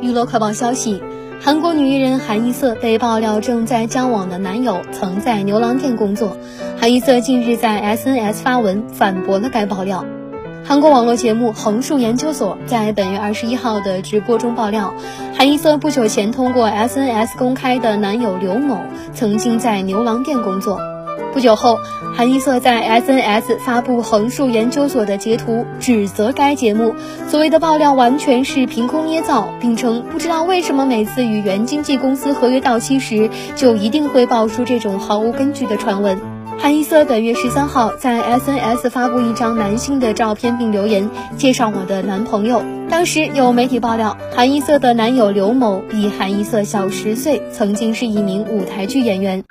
娱乐快报消息：韩国女艺人韩一瑟被爆料正在交往的男友曾在牛郎店工作。韩一瑟近日在 SNS 发文反驳了该爆料。韩国网络节目横竖研究所在本月二十一号的直播中爆料，韩一瑟不久前通过 SNS 公开的男友刘某曾经在牛郎店工作。不久后，韩一瑟在 SNS 发布横竖研究所的截图，指责该节目所谓的爆料完全是凭空捏造，并称不知道为什么每次与原经纪公司合约到期时，就一定会爆出这种毫无根据的传闻。韩一瑟本月十三号在 SNS 发布一张男性的照片，并留言介绍我的男朋友。当时有媒体爆料，韩一瑟的男友刘某比韩一瑟小十岁，曾经是一名舞台剧演员。